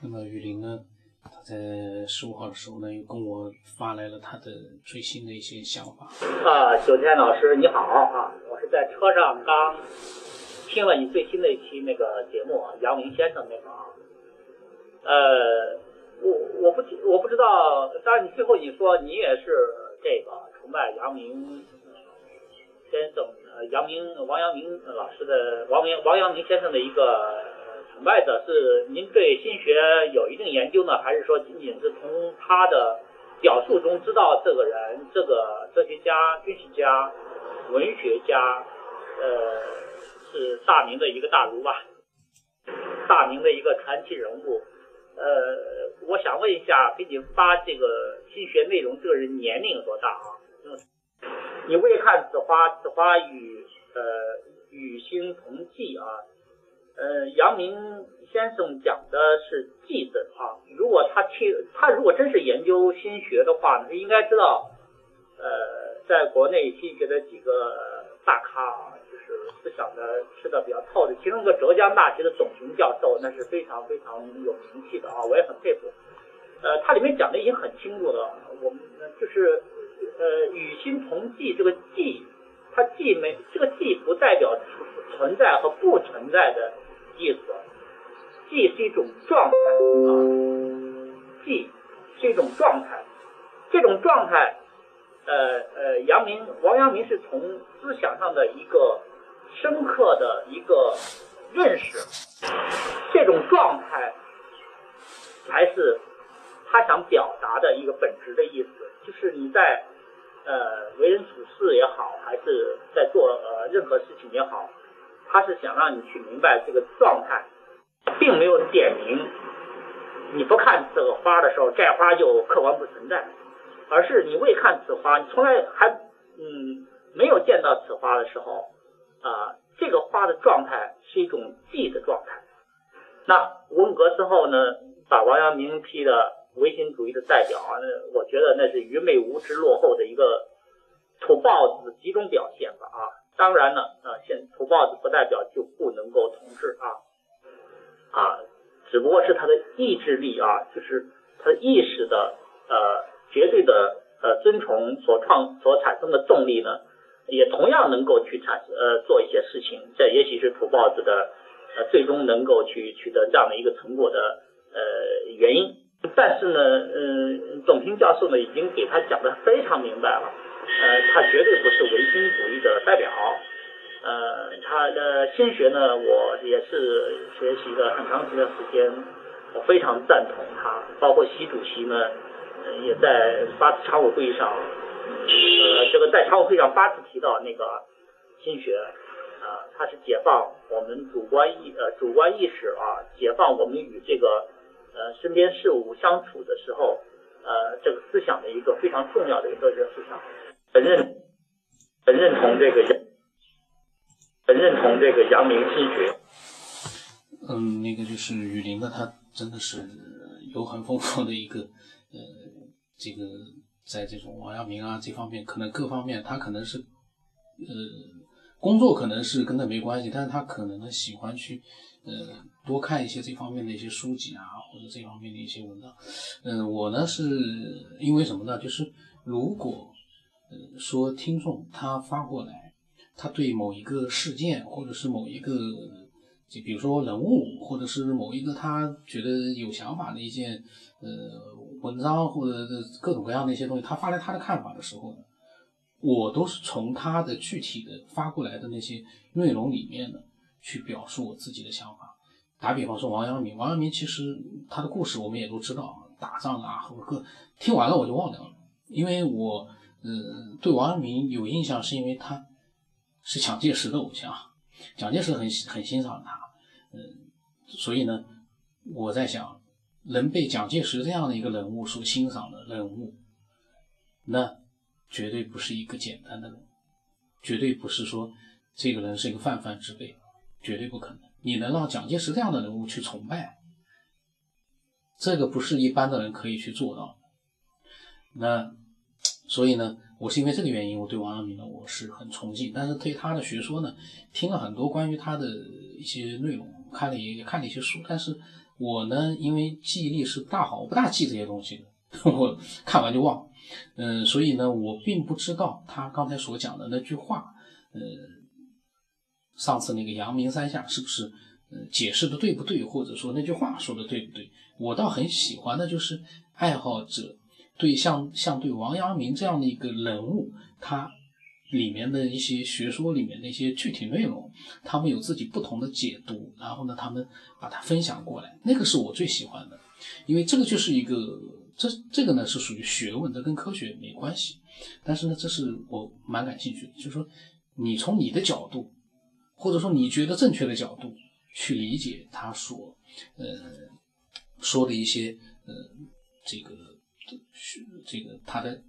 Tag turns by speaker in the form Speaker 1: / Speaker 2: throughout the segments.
Speaker 1: 那么雨林呢，他在十五号的时候呢，又跟我发来了他的最新的一些想法。
Speaker 2: 啊，九天老师你好啊，我是在车上刚听了你最新的一期那个节目，杨明先生那个啊。呃，我我不我不知道，当然你最后你说你也是这个崇拜杨明先生，呃，杨明王阳明老师的王明王阳明先生的一个崇拜者，是您对心学有一定研究呢，还是说仅仅是从他的表述中知道这个人，这个哲学家、军事家、文学家，呃，是大明的一个大儒吧，大明的一个传奇人物。呃，我想问一下，给你发这个心学内容，这个人年龄有多大啊？嗯，你未看此花，此花与呃与心同寂啊。呃，阳明先生讲的是寂字啊。如果他去，他如果真是研究心学的话呢，他应该知道，呃，在国内心学的几个大咖啊。就是思想的吃的比较透的，其中一个浙江大学的董雄教授，那是非常非常有名气的啊，我也很佩服。呃，他里面讲的已经很清楚了，我们就是呃与心同寂这个寂，它既没这个寂不代表存在和不存在的意思，寂是一种状态啊，寂是一种状态，这种状态，呃呃，阳明王阳明是从思想上的一个。深刻的一个认识，这种状态才是他想表达的一个本质的意思。就是你在呃为人处事也好，还是在做呃任何事情也好，他是想让你去明白这个状态，并没有点明你不看这个花的时候，这花就客观不存在，而是你未看此花，你从来还嗯没有见到此花的时候。啊，这个花的状态是一种寂的状态。那文革之后呢，把王阳明批的唯心主义的代表啊，那我觉得那是愚昧无知、落后的一个土包子集中表现吧啊。当然呢，土包子不代表就不能够统治啊啊，只不过是他的意志力啊，就是他的意识的呃绝对的呃遵从所创所产生的动力呢。也同样能够去产呃做一些事情，这也许是土豹子的呃最终能够去取得这样的一个成果的呃原因。但是呢，嗯，董平教授呢已经给他讲的非常明白了，呃，他绝对不是唯心主义的代表，呃，他的心学呢，我也是学习了很长时间时间，我非常赞同他，包括习主席呢，也在八次常委会议上。呃，这个在常委会上八次提到那个心学，啊，它是解放我们主观意呃主观意识啊，解放我们与这个呃身边事物相处的时候，呃，这个思想的一个非常重要的一个哲学思想。很认很认同这个很认同这个阳明心学。
Speaker 1: 嗯，那个就是雨林呢，他真的是有很丰富的一个呃这个。在这种王阳明啊这方面，可能各方面他可能是，呃，工作可能是跟他没关系，但是他可能呢喜欢去，呃，多看一些这方面的一些书籍啊，或者这方面的一些文章。嗯，我呢是因为什么呢？就是如果，呃，说听众他发过来，他对某一个事件或者是某一个，就比如说人物，或者是某一个他觉得有想法的一件，呃。文章或者各种各样的一些东西，他发来他的看法的时候呢，我都是从他的具体的发过来的那些内容里面呢，去表述我自己的想法。打比方说王阳明，王阳明其实他的故事我们也都知道，打仗啊或者各听完了我就忘掉了，因为我呃对王阳明有印象，是因为他是蒋介石的偶像，蒋介石很很欣赏他，嗯，所以呢，我在想。能被蒋介石这样的一个人物所欣赏的人物，那绝对不是一个简单的人，绝对不是说这个人是一个泛泛之辈，绝对不可能。你能让蒋介石这样的人物去崇拜，这个不是一般的人可以去做到的。那所以呢，我是因为这个原因，我对王阳明呢我是很崇敬，但是对他的学说呢，听了很多关于他的一些内容，看了也看了一些书，但是。我呢，因为记忆力是不大好，我不大记这些东西的，我看完就忘。嗯，所以呢，我并不知道他刚才所讲的那句话，呃，上次那个阳明三下是不是呃解释的对不对，或者说那句话说的对不对？我倒很喜欢的就是爱好者对像像对王阳明这样的一个人物，他。里面的一些学说里面的一些具体内容，他们有自己不同的解读，然后呢，他们把它分享过来，那个是我最喜欢的，因为这个就是一个，这这个呢是属于学问，这跟科学没关系，但是呢，这是我蛮感兴趣的，就是说，你从你的角度，或者说你觉得正确的角度去理解他所呃说的一些呃这个学这个他的。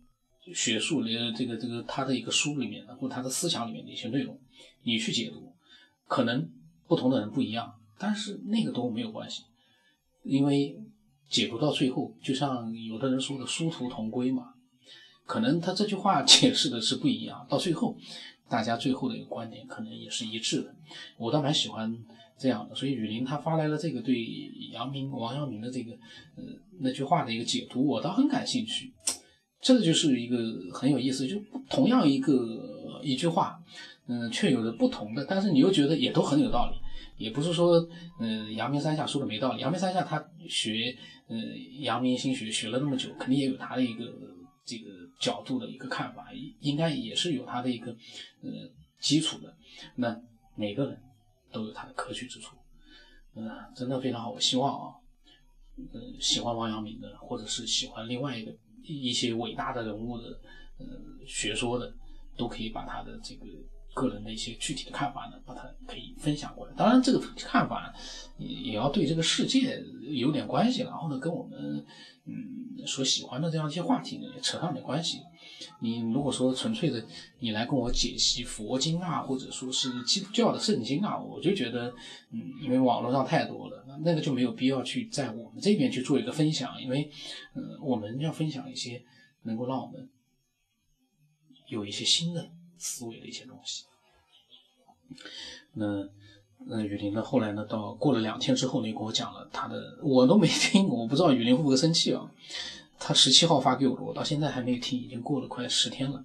Speaker 1: 学术里这个这个他的一个书里面的或他的思想里面的一些内容，你去解读，可能不同的人不一样，但是那个都没有关系，因为解读到最后，就像有的人说的殊途同归嘛，可能他这句话 解释的是不一样，到最后大家最后的一个观点可能也是一致的，我倒蛮喜欢这样的，所以雨林他发来了这个对杨明王阳明的这个呃那句话的一个解读，我倒很感兴趣。这个就是一个很有意思，就同样一个一句话，嗯，却有着不同的，但是你又觉得也都很有道理，也不是说，嗯，阳明三下说的没道理。阳明三下他学，呃，阳明心学学了那么久，肯定也有他的一个这个角度的一个看法，应该也是有他的一个呃基础的。那每个人都有他的可取之处，嗯，真的非常好。我希望啊，嗯，喜欢王阳明的，或者是喜欢另外一个。一些伟大的人物的，呃，学说的，都可以把他的这个个人的一些具体的看法呢，把它可以分享过来。当然，这个看法也也要对这个世界有点关系，然后呢，跟我们嗯所喜欢的这样一些话题呢，也扯上点关系。你如果说纯粹的你来跟我解析佛经啊，或者说是基督教的圣经啊，我就觉得，嗯，因为网络上太多了，那个就没有必要去在我们这边去做一个分享，因为，嗯，我们要分享一些能够让我们有一些新的思维的一些东西。那，那雨林呢？后来呢？到过了两天之后呢，跟我讲了他的，我都没听，我不知道雨林会不会生气啊。他十七号发给我的，我到现在还没有听，已经过了快十天了。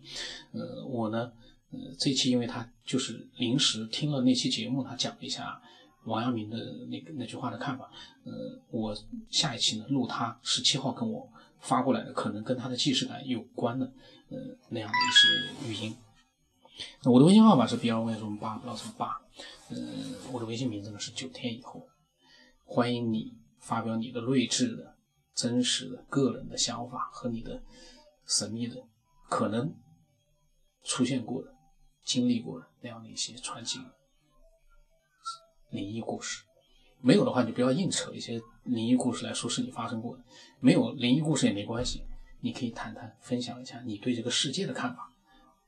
Speaker 1: 呃，我呢，呃，这期因为他就是临时听了那期节目，他讲了一下王阳明的那个那句话的看法。呃，我下一期呢录他十七号跟我发过来的，可能跟他的既视感有关的，呃，那样的一些语音。那我的微信号码是 b l y 什么八，不知道什么八。呃，我的微信名字呢是九天以后，欢迎你发表你的睿智的。真实的个人的想法和你的神秘的可能出现过的、经历过的那样的一些传奇灵异故事，没有的话你就不要硬扯一些灵异故事来说是你发生过的。没有灵异故事也没关系，你可以谈谈、分享一下你对这个世界的看法，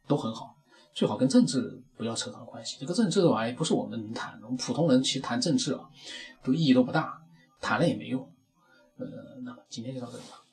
Speaker 1: 都很好。最好跟政治不要扯上关系，这个政治的玩意不是我们能谈的。我们普通人其实谈政治啊，都意义都不大，谈了也没用。呃，那么今天就到这里吧。